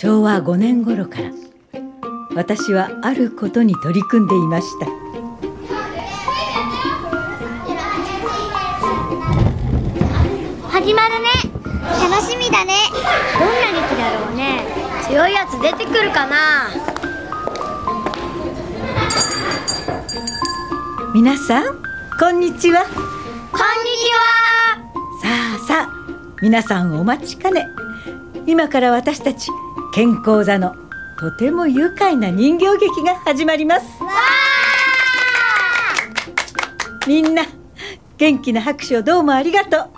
昭和5年頃から私はあることに取り組んでいました。始まるね。楽しみだね。どんな劇だろうね。強いやつ出てくるかな。皆さんこんにちは。こんにちは。さあさあ皆さんお待ちかね。今から私たち健康座のとても愉快な人形劇が始まります。わみんな元気な拍手をどうもありがとう。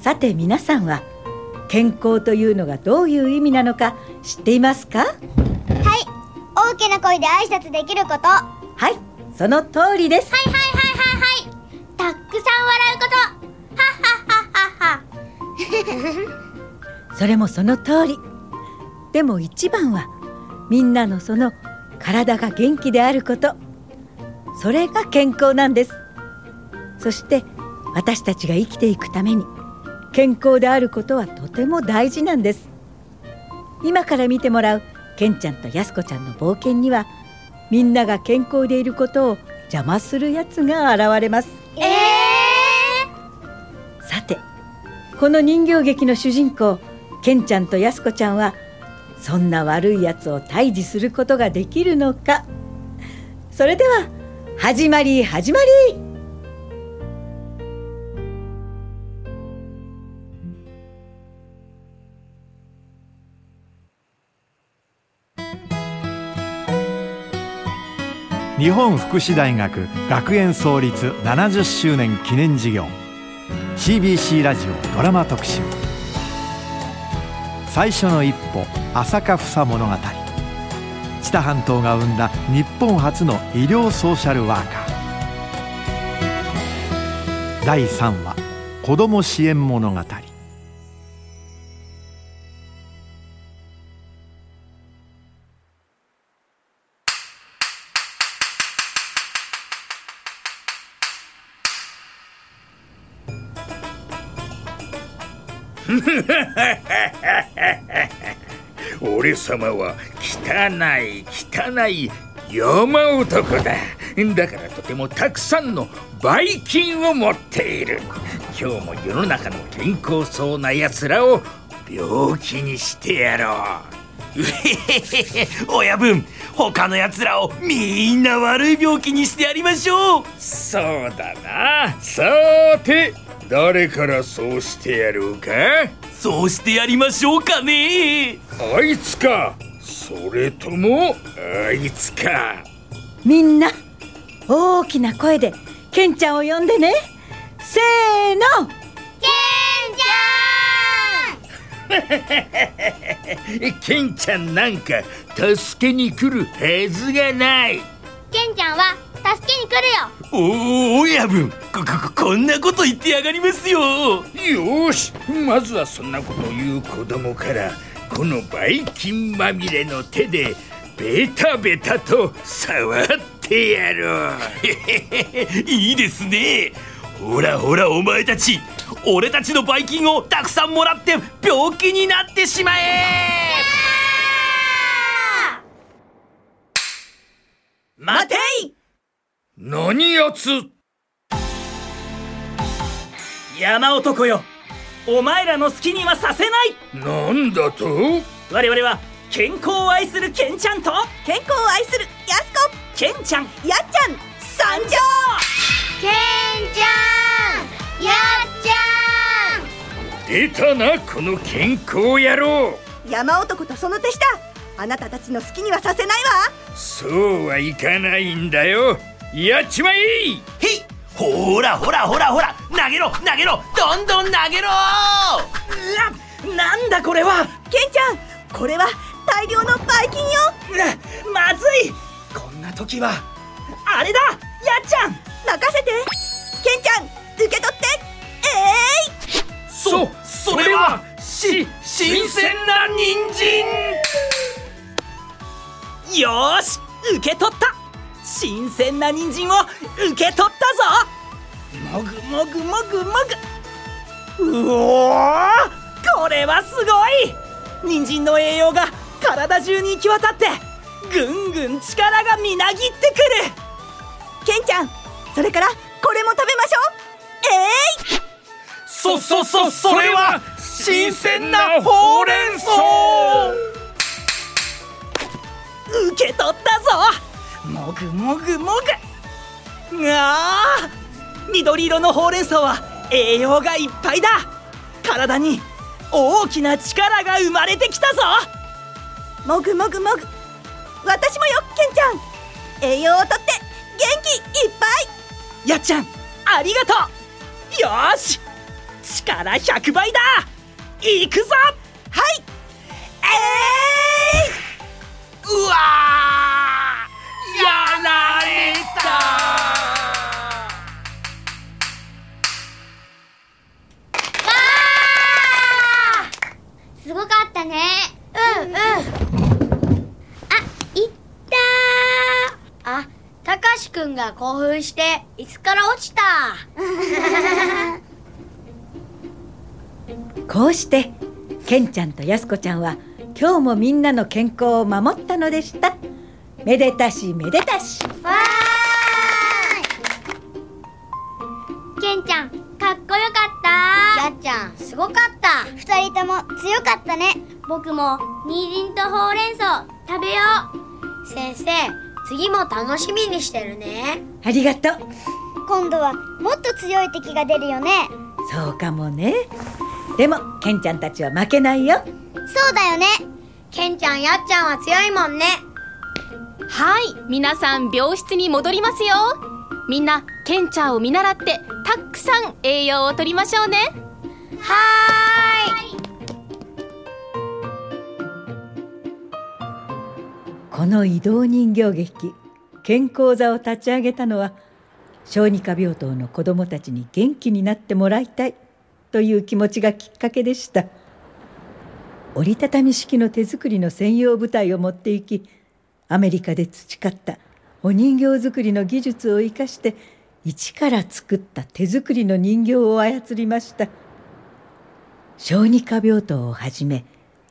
さて皆さんは健康というのがどういう意味なのか知っていますか？ーはい。大きな声で挨拶できること。ははい。その通りです。いはいはいはいはい。たくさん笑うこと。はっはっはっはっは。それもその通りでも一番はみんなのその体が元気であること。それが健康なんです。そして私たちが生きていくために健康であることはとても大事なんです。今から見てもらうケンちゃんとやすこちゃんの冒険にはみんなが健康でいることを邪魔するやつが現れます。えさてこの人形劇の主人公ケンちゃんとやすこちゃんはそんな悪いやつを退治することができるのか。それでは始まり始まり。日本福祉大学学園創立70周年記念事業 CBC ラジオドラマ特集。最初の一歩朝霞房物語。知多半島が生んだ日本初の医療ソーシャルワーカー。第3話子ども支援物語。俺様は汚い汚い山男だ。だからとてもたくさんのばい菌を持っている。今日も世の中の健康そうな奴らを病気にしてやろう。うへへへ親分他のやつらをみんな悪い病気にしてやりましょう。そうだな。さて誰からそうしてやろうか？そうしてやりましょうかね。あいつか。それともあいつか。みんな大きな声でケンちゃんを呼んでね。せーの。ケンちゃん。なんか助けに来るはずがない。ケンちゃんは助けに来るよ。おお親分ここここんなこと言ってやがりますよ。よーし。まずはそんなことを言う子供からこのばい菌まみれの手でベタベタと触ってやろう。いいですね。ほらほらお前たち。俺たちのばい菌をたくさんもらって病気になってしまえ。待て！い何やつ山男よ。お前らの好きにはさせない。なんだと？我々は健康を愛するケンちゃんと。健康を愛するやすこケンちゃんやっちゃん。参上ケンちゃんやっちゃん。出たなこの健康野郎。山男とその手下。あなたたちの好きにはさせないわ。そうはいかないんだよやっちまえへい！ほらほらほらほら投げろ投げろどんどん投げろ！ななんだこれは？ケンちゃんこれは大量のばい菌よ！なまずい！こんな時は。あれだ！やっちゃん！任せて！ケンちゃん受け取って！えい、そそれはし新鮮な人参！よーし受け取った新鮮な人参を受け取ったぞ。もぐもぐもぐもぐ。うおーこれはすごい。人参の栄養が体中に行き渡ってぐんぐん力がみなぎってくる。ケンちゃんそれからこれも食べましょう。えい！そそそそれは新鮮なほうれん草。受け取ったぞもぐもぐもぐ。あー緑色のほうれん草は栄養がいっぱいだ。体に大きな力が生まれてきたぞ。もぐもぐもぐ。私もよケンちゃん。栄養をとって元気いっぱい。やっちゃんありがとう。よし。力100倍だ。行くぞ。はい。えしてケンちゃんとやすこちゃんは今日もみんなの健康を守ったのでした。めでたしめでたし。わーい。ケンちゃんかっこよかった？やっちゃんすごかった。二人とも強かったね。僕も人参とほうれん草食べよう。先生次も楽しみにしてるね。ありがとう。今度はもっと強い敵が出るよね。そうかもねでもケンちゃんたちは負けないよ。そうだよね。ケンちゃんやっちゃんは強いもんね。はい皆さん病室に戻りますよ。みんなケンちゃんを見習ってたくさん栄養をとりましょうね。はーい。この移動人形劇健康座を立ち上げたのは小児科病棟の子どもたちに元気になってもらいたいという気持ちがきっかけでした。折りたたみ式の手作りの専用舞台を持って行きアメリカで培ったお人形作りの技術を生かして一から作った手作りの人形を操りました。小児科病棟をはじめ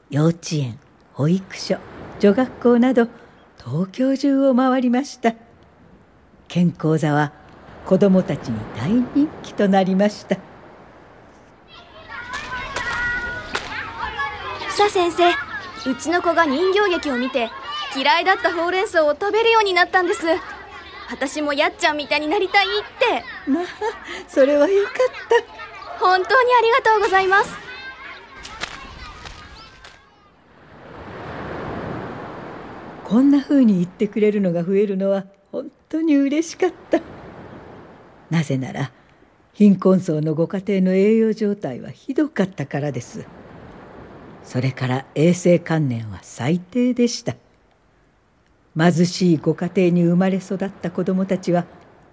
幼稚園保育所女学校など東京中を回りました。健康座は子どもたちに大人気となりました。さあ先生。うちの子が人形劇を見て嫌いだったほうれん草を食べるようになったんです。私もやっちゃんみたいになりたいって。まあそれはよかった。本当にありがとうございます。こんな風に言ってくれるのが増えるのは本当に嬉しかった。なぜなら貧困層のご家庭の栄養状態はひどかったからですそれから衛生観念は最低でした。貧しいご家庭に生まれ育った子どもたちは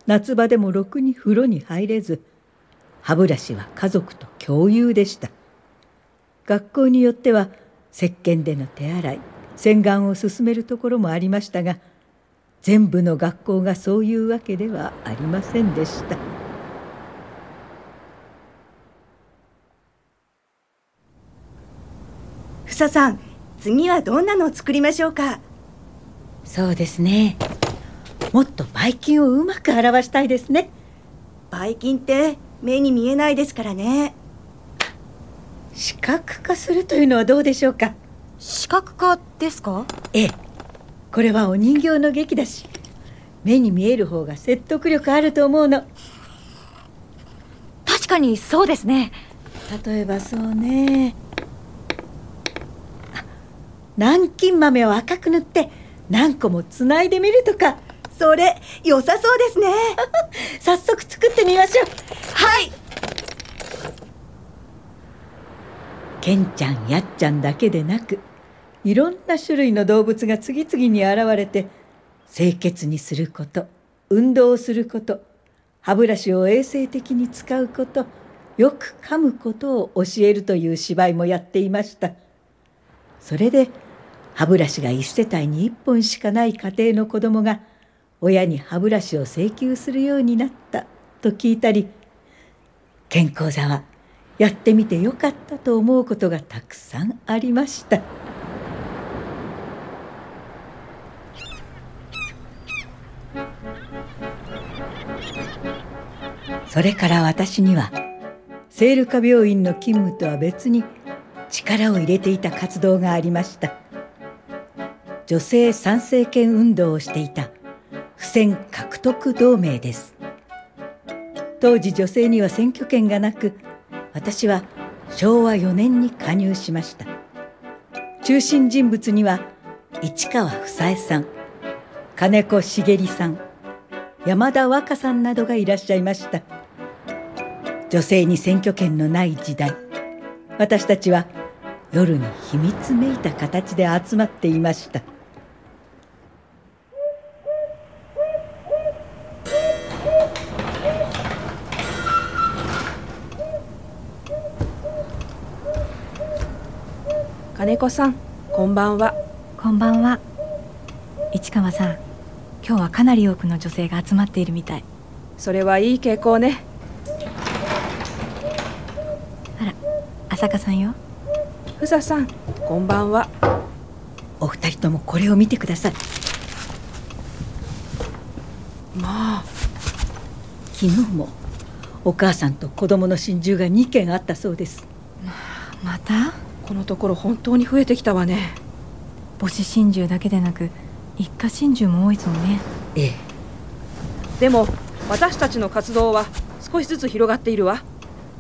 夏場でもろくに風呂に入れず歯ブラシは家族と共有でした。学校によっては石鹸での手洗い洗顔を進めるところもありましたが全部の学校がそういうわけではありませんでした。ふささん次はどんなのを作りましょうか？そうですね。もっとばい菌をうまく表したいですね。ばい菌って目に見えないですからね。視覚化するというのはどうでしょうか？視覚化ですか？ええ。これはお人形の劇だし目に見える方が説得力あると思うの。確かにそうですね。例えばそうね。あ南京豆を赤く塗って何個もつないでみるとかそれ良さそうですね。早速作ってみましょう。はい。ケンちゃんやっちゃんだけでなくいろんな種類の動物が次々に現れて清潔にすること運動をすること歯ブラシを衛生的に使うことよく噛むことを教えるという芝居もやっていました。それで歯ブラシが一世帯に1本しかない家庭の子供が親に歯ブラシを請求するようになったと聞いたり健康座はやってみてよかったと思うことがたくさんありました。それから私には聖ルカ病院の勤務とは別に力を入れていた活動がありました。女性参政権運動をしていた。不戦獲得同盟です。当時女性には選挙権がなく私は昭和4年に加入しました。中心人物には市川房枝さん金子茂さん山田和歌さんなどがいらっしゃいました。女性に選挙権のない時代私たちは夜に秘密めいた形で集まっていました。金子さんこんばんは。こんばんは。市川さん今日はかなり多くの女性が集まっているみたい。それはいい傾向ね。あら朝香さんよ。ふささんこんばんは。お二人ともこれを見てください。まあ。昨日もお母さんと子供の心中が2件あったそうですのところ本当に増えてきたわね。母子心中だけでなく一家心中も多いそうね。ええ。でも私たちの活動は少しずつ広がっているわ。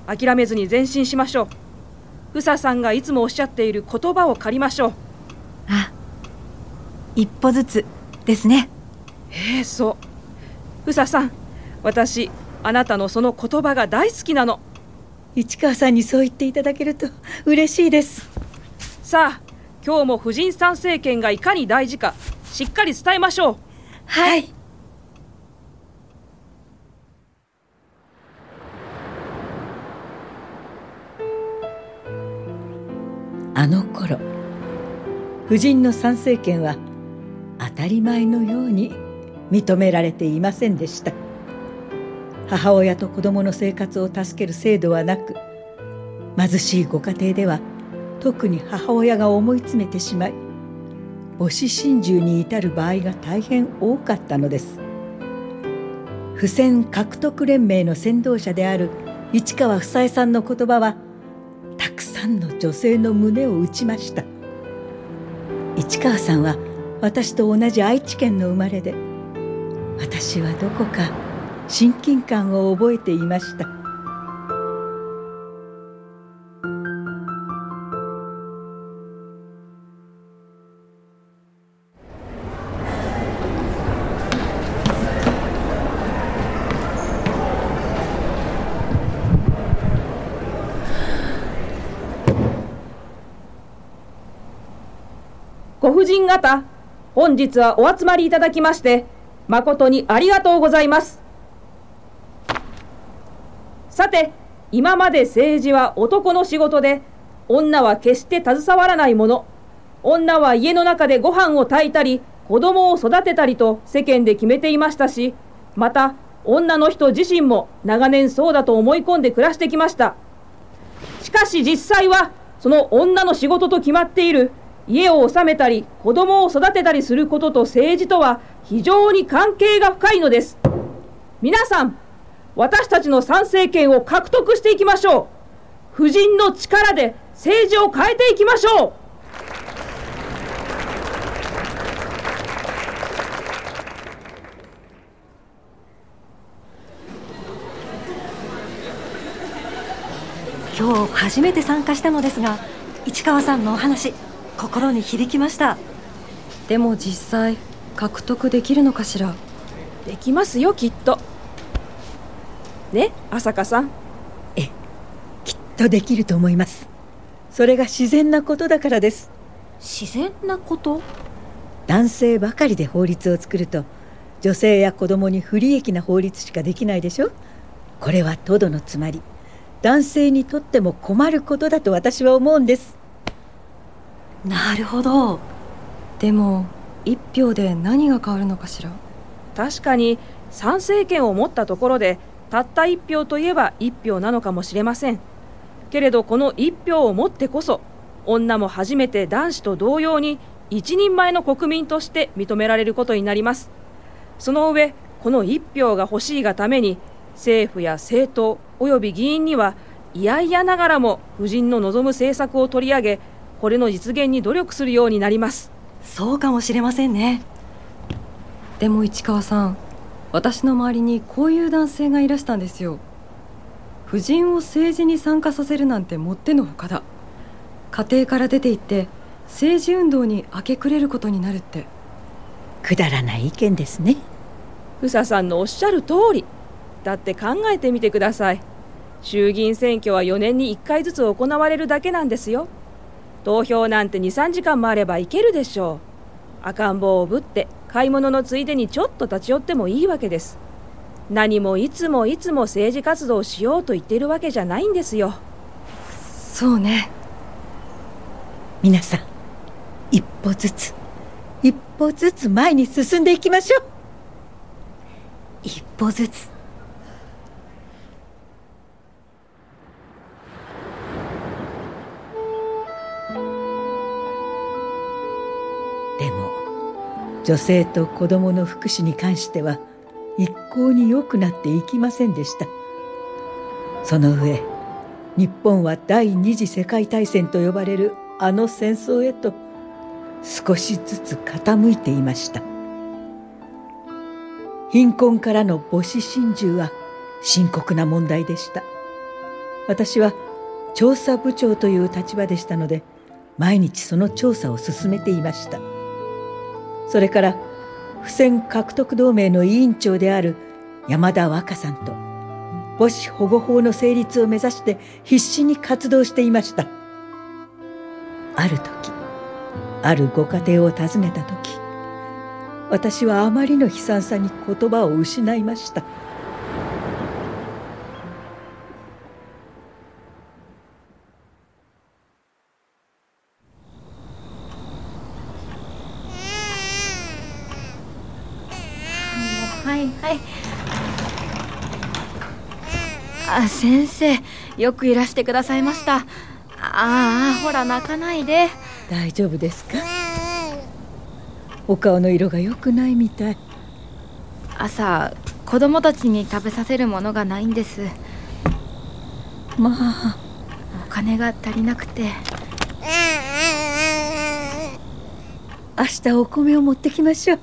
諦めずに前進しましょう。ふささんがいつもおっしゃっている言葉を借りましょう。あ一歩ずつですね。ええそう。ふささん私あなたのその言葉が大好きなの。市川さんにそう言っていただけると嬉しいですさあ今日も婦人参政権がいかに大事かしっかり伝えましょう。はい。あの頃婦人の参政権は当たり前のように認められていませんでした。母親と子供の生活を助ける制度はなく貧しいご家庭では特に母親が思い詰めてしまい母子心中に至る場合が大変多かったのです。不戦獲得連盟の先導者である市川房枝さんの言葉はたくさんの女性の胸を打ちました。市川さんは私と同じ愛知県の生まれで私はどこか親近感を覚えていました。婦人方本日はお集まりいただきまして誠にありがとうございます。さて今まで政治は男の仕事で女は決して携わらないもの。女は家の中でご飯を炊いたり子供を育てたりと世間で決めていましたしまた女の人自身も長年そうだと思い込んで暮らしてきました。しかし実際はその女の仕事と決まっている家を治めたり子供を育てたりすることと政治とは非常に関係が深いのです。皆さん私たちの参政権を獲得していきましょう。婦人の力で政治を変えていきましょう。今日初めて参加したのですが市川さんのお話。心に響きました。でも実際獲得できるのかしら？できますよきっと。ね朝香さん。ええきっとできると思います。それが自然なことだからです。自然なこと？男性ばかりで法律を作ると女性や子供に不利益な法律しかできないでしょ？これはトドのつまり男性にとっても困ることだと私は思うんですなるほど。でも一票で何が変わるのかしら？確かに参政権を持ったところでたった一票といえば一票なのかもしれません。けれどこの一票をもってこそ女も初めて男子と同様に一人前の国民として認められることになります。その上この一票が欲しいがために政府や政党及び議員には嫌々ながらも夫人の望む政策を取り上げこれの実現に努力するようになります。そうかもしれませんね。でも市川さん私の周りにこういう男性がいらしたんですよ。夫人を政治に参加させるなんてもってのほかだ。家庭から出て行って政治運動に明け暮れることになるって。くだらない意見ですね。ふささんのおっしゃる通り。だって考えてみてください。衆議院選挙は4年に1回ずつ行われるだけなんですよ投票なんて23時間もあればいけるでしょう。赤ん坊をぶって買い物のついでにちょっと立ち寄ってもいいわけです。何もいつもいつも政治活動をしようと言っているわけじゃないんですよ。そうね。皆さん一歩ずつ一歩ずつ前に進んでいきましょう。一歩ずつ。女性と子供の福祉に関しては一向に良くなっていきませんでした。その上日本は第二次世界大戦と呼ばれるあの戦争へと少しずつ傾いていました。貧困からの母子心中は深刻な問題でした。私は調査部長という立場でしたので毎日その調査を進めていました。それから付箋獲得同盟の委員長である山田和歌さんと母子保護法の成立を目指して必死に活動していました。ある時あるご家庭を訪ねた時私はあまりの悲惨さに言葉を失いましたはいはいあ先生よくいらしてくださいました。ああほら泣かないで。大丈夫ですか？お顔の色が良くないみたい。朝子供たちに食べさせるものがないんです。まあ。お金が足りなくて。明日お米を持ってきましょう。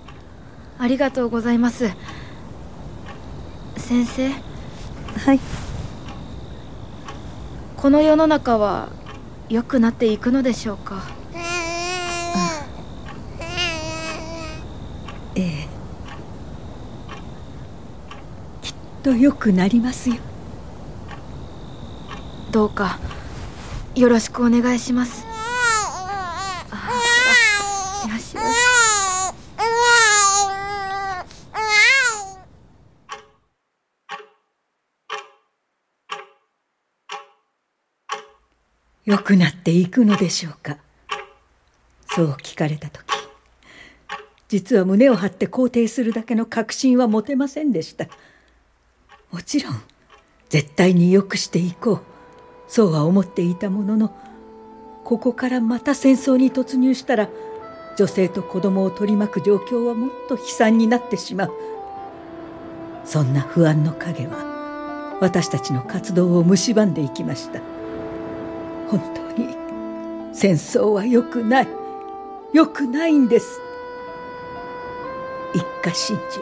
ありがとうございます。先生。はいこの世の中は良くなっていくのでしょうか？ええ。きっと良くなりますよ。どうかよろしくお願いしますあよしよし良くなっていくのでしょうか？そう聞かれた時実は胸を張って肯定するだけの確信は持てませんでした。もちろん絶対に良くしていこうそうは思っていたもののここからまた戦争に突入したら女性と子供を取り巻く状況はもっと悲惨になってしまう。そんな不安の影は私たちの活動を蝕んでいきました。本当に戦争は良くない。良くないんです。一家心中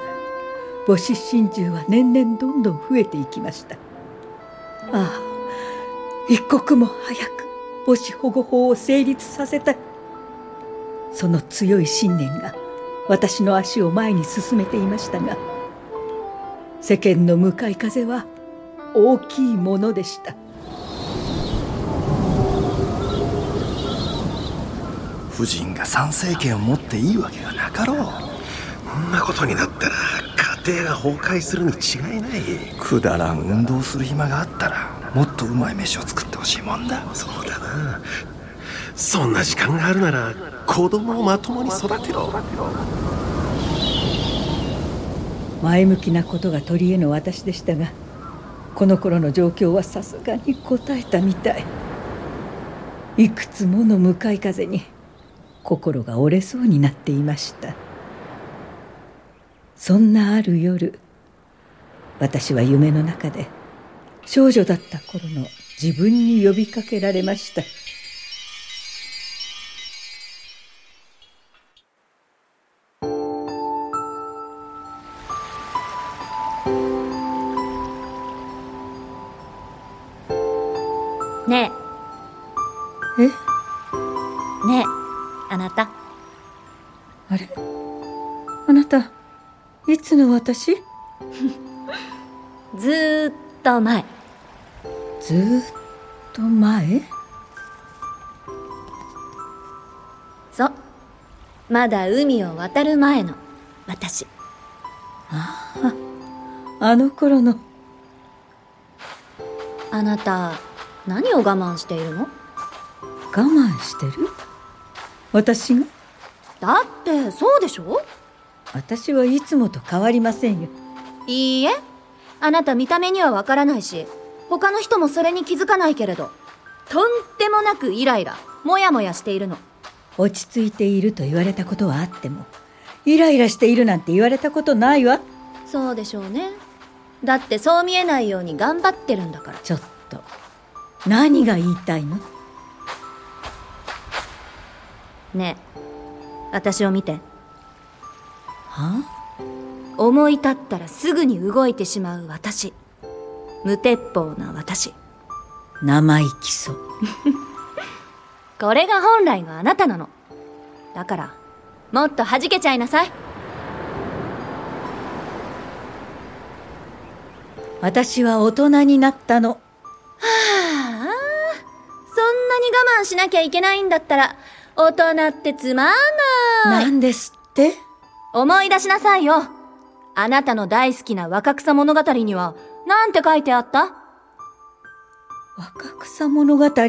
母子心中は年々どんどん増えていきました。ああ一刻も早く母子保護法を成立させたい。その強い信念が私の足を前に進めていましたが世間の向かい風は大きいものでした。夫人が参政権を持っていいわけがなかろう。こんなことになったら家庭が崩壊するに違いない。くだらん運動する暇があったらもっとうまい飯を作ってほしいもんだ。そうだな。そんな時間があるなら子供をまともに育てろ。前向きなことが取り柄の私でしたがこの頃の状況はさすがに答えたみたい。いくつもの向かい風に心が折れそうになっていました。そんなある夜私は夢の中で少女だった頃の自分に呼びかけられました。ねえ。え？ねえあなた。あれ？あなたいつの私？ずーっと前。ずーっと前？そう。まだ海を渡る前の私。あああの頃の。あなた何を我慢しているの？我慢してる？私が？だってそうでしょ？私はいつもと変わりませんよ。いいえ。あなた見た目にはわからないし他の人もそれに気づかないけれどとんでもなくイライラモヤモヤしているの。落ち着いていると言われたことはあってもイライラしているなんて言われたことないわ。そうでしょうね。だってそう見えないように頑張ってるんだから。ちょっと何が言いたいの？ねえ。私を見て。は思い立ったらすぐに動いてしまう私。無鉄砲な私。生意気そう。これが本来のあなたなの。だからもっと弾けちゃいなさい。私は大人になったの。はあ？そんなに我慢しなきゃいけないんだったら大人ってつまんない。何ですって？思い出しなさいよ。あなたの大好きな若草物語には何て書いてあった？若草物語？好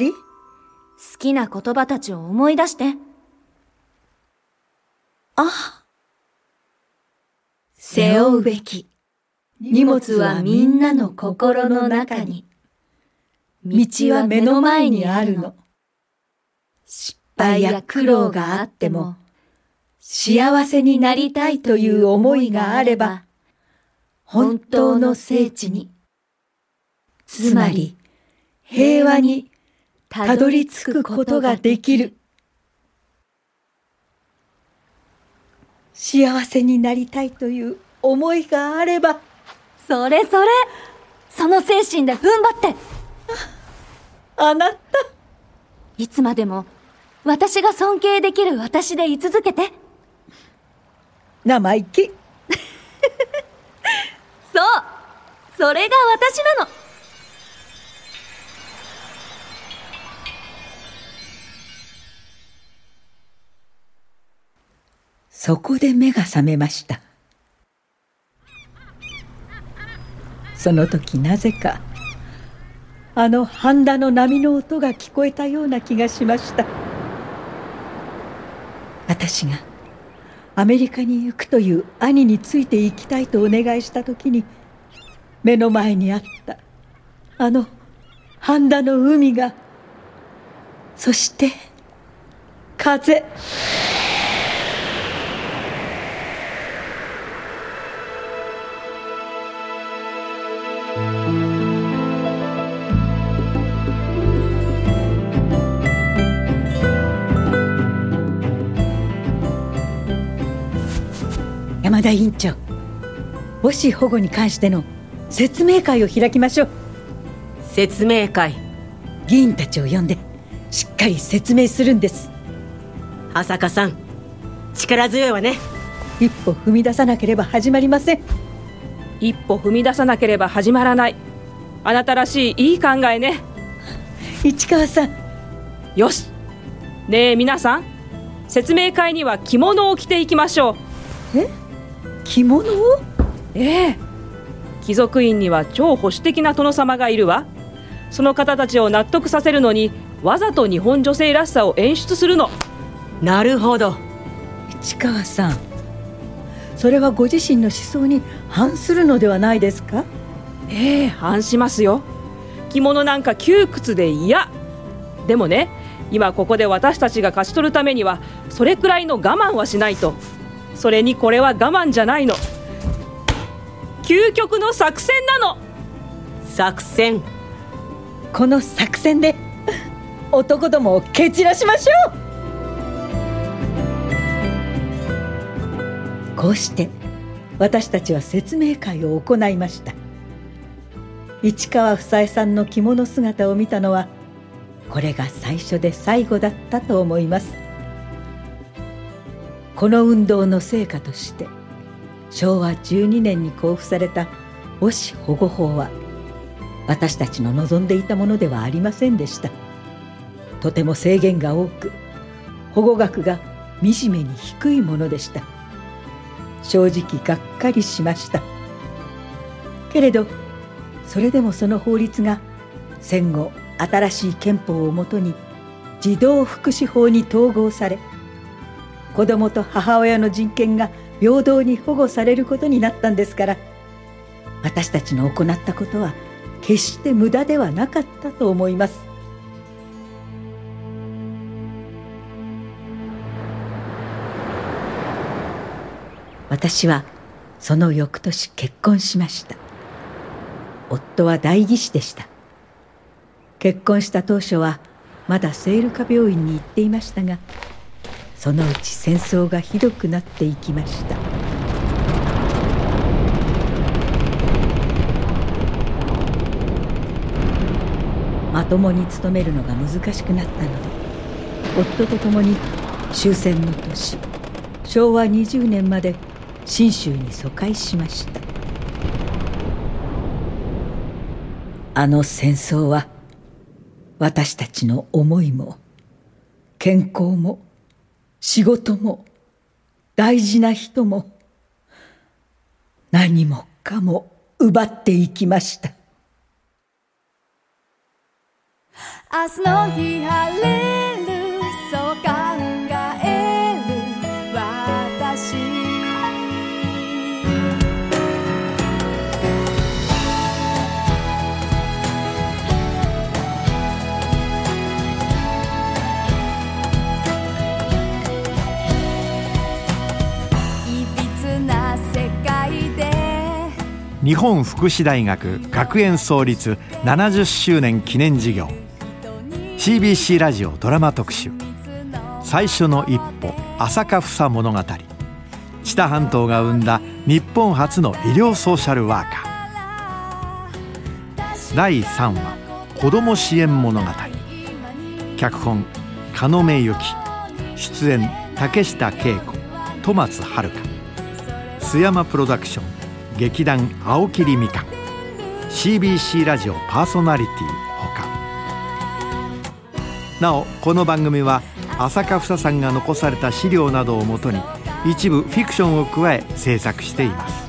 きな言葉たちを思い出して。あ。背負うべき。荷物はみんなの心の中に。道は目の前にあるの。失敗や苦労があっても幸せになりたいという思いがあれば本当の聖地につまり平和にたどり着くことができる。幸せになりたいという思いがあればそれそれその精神で踏ん張って。あなた。いつまでも私が尊敬できる私で居続けて。生意気。そう。それが私なの。そこで目が覚めました。その時なぜかあの半田の波の音が聞こえたような気がしました私がアメリカに行くという兄について行きたいとお願いした時に目の前にあったあの半田の海がそして風。山田委員長。母子保護に関しての説明会を開きましょう。説明会。議員たちを呼んでしっかり説明するんです。朝香さん力強いわね。一歩踏み出さなければ始まりません。一歩踏み出さなければ始まらない。あなたらしいいい考えね。市川さん。よし。ねえ皆さん。説明会には着物を着ていきましょう。え？着物を？ええ。貴族院には超保守的な殿様がいるわ。その方たちを納得させるのにわざと日本女性らしさを演出するの。なるほど。市川さんそれはご自身の思想に反するのではないですか？ええ反しますよ。着物なんか窮屈で嫌。でもね今ここで私たちが勝ち取るためにはそれくらいの我慢はしないとそれにこれは我慢じゃないの。究極の作戦なの。作戦。この作戦で男どもを蹴散らしましょう。こうして私たちは説明会を行いました。市川房枝さんの着物姿を見たのはこれが最初で最後だったと思います。この運動の成果として昭和12年に交付された母子保護法は私たちの望んでいたものではありませんでした。とても制限が多く保護額が惨めに低いものでした。正直がっかりしました。けれどそれでもその法律が戦後新しい憲法をもとに児童福祉法に統合され子どもと母親の人権が平等に保護されることになったんですから私たちの行ったことは決して無駄ではなかったと思います。私はその翌年結婚しました。夫は代議士でした。結婚した当初はまだ聖ルカ病院に行っていましたがそのうち戦争がひどくなっていきました。まともに勤めるのが難しくなったので夫と共に終戦の年昭和20年まで信州に疎開しました。あの戦争は私たちの思いも健康も仕事も大事な人も何もかも奪っていきました。明日の日晴れ日本福祉大学学園創立70周年記念事業。CBC ラジオドラマ特集「最初の一歩朝霞房物語」知多半島が生んだ日本初の医療ソーシャルワーカー。第3話「子ども支援物語」脚本加野目由紀出演竹下恵子戸松遥須山プロダクション劇団青桐みかん。CBC ラジオパーソナリティほか。なおこの番組は浅香房さんが残された資料などをもとに一部フィクションを加え制作しています。